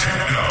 techno.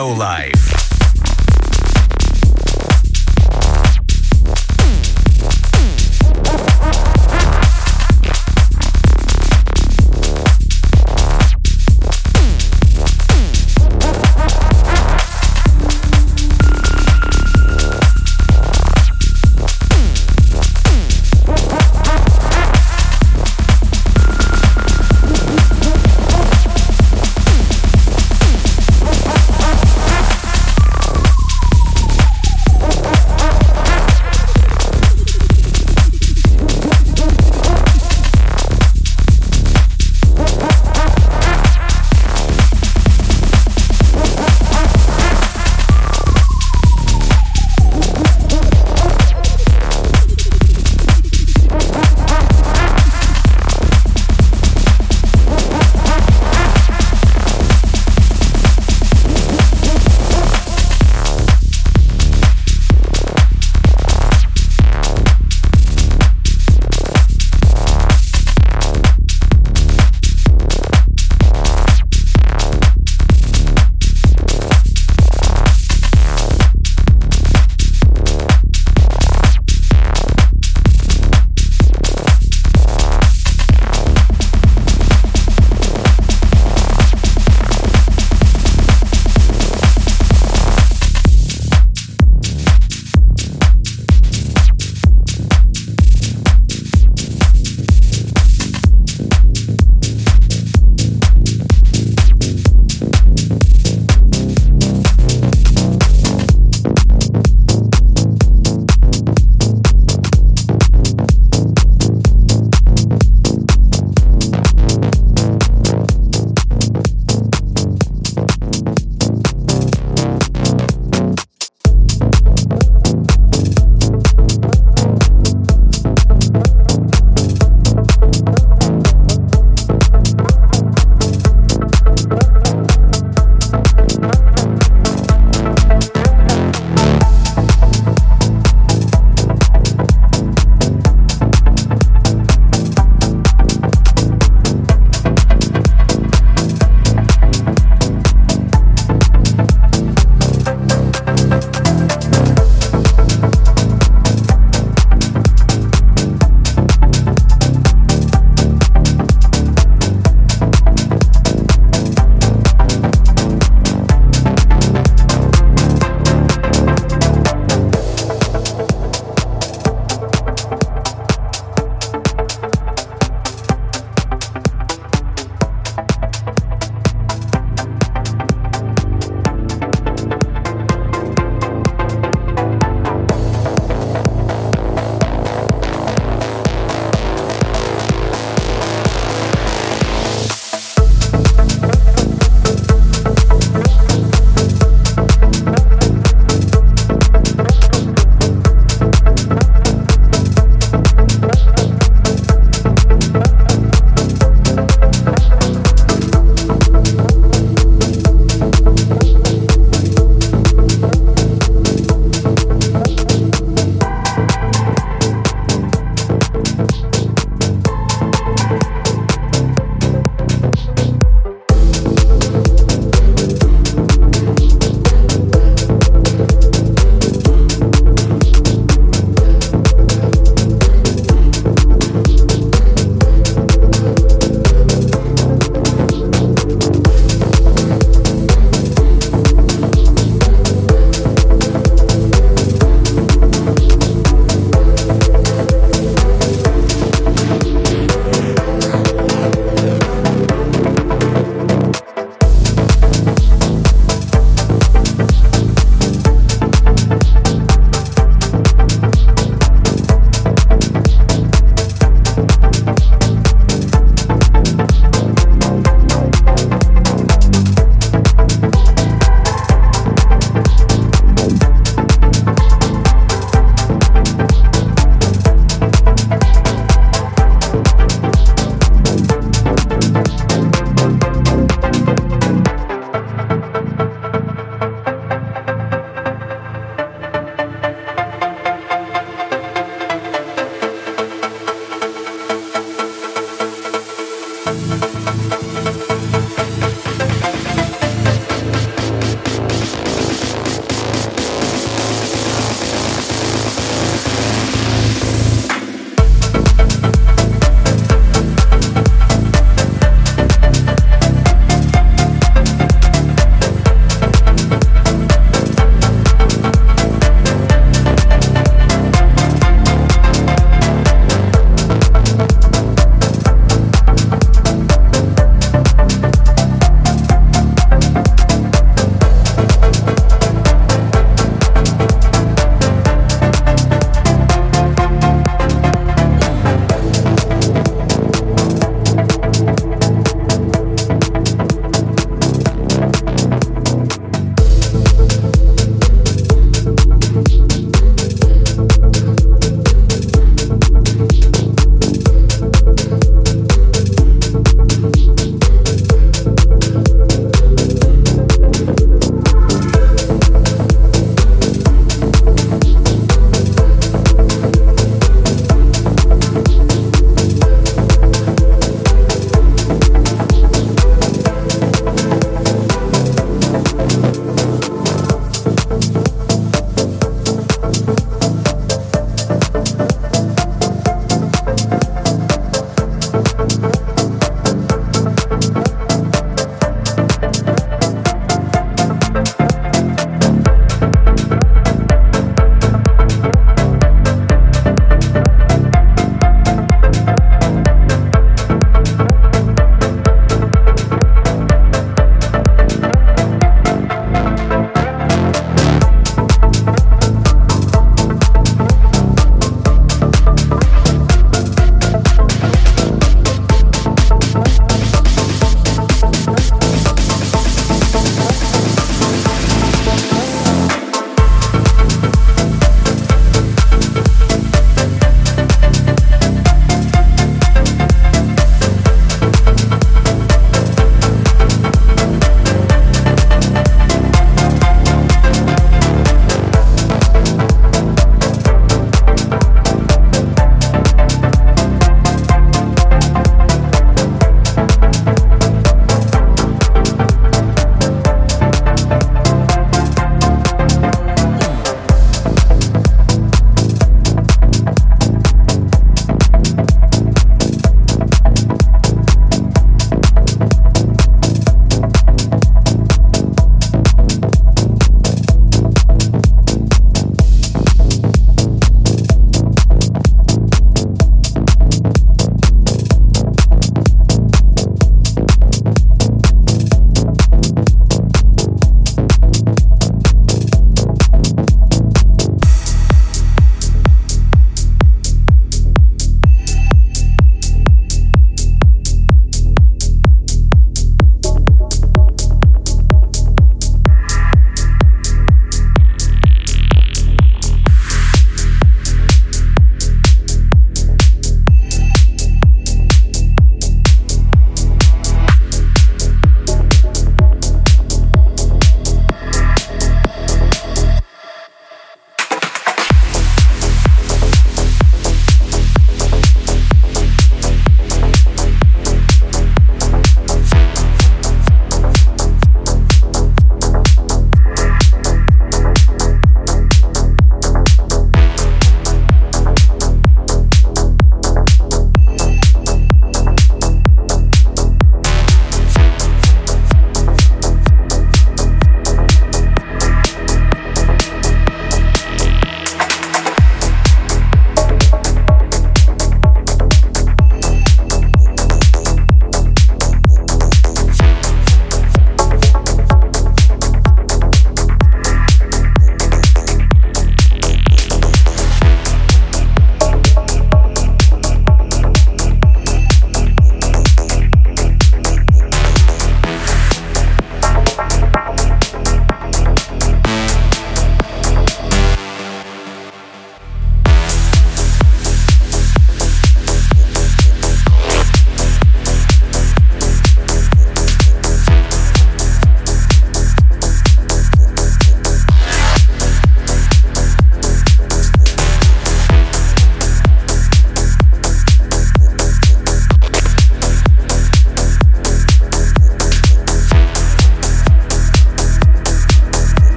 Techno Life.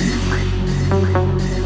Okay.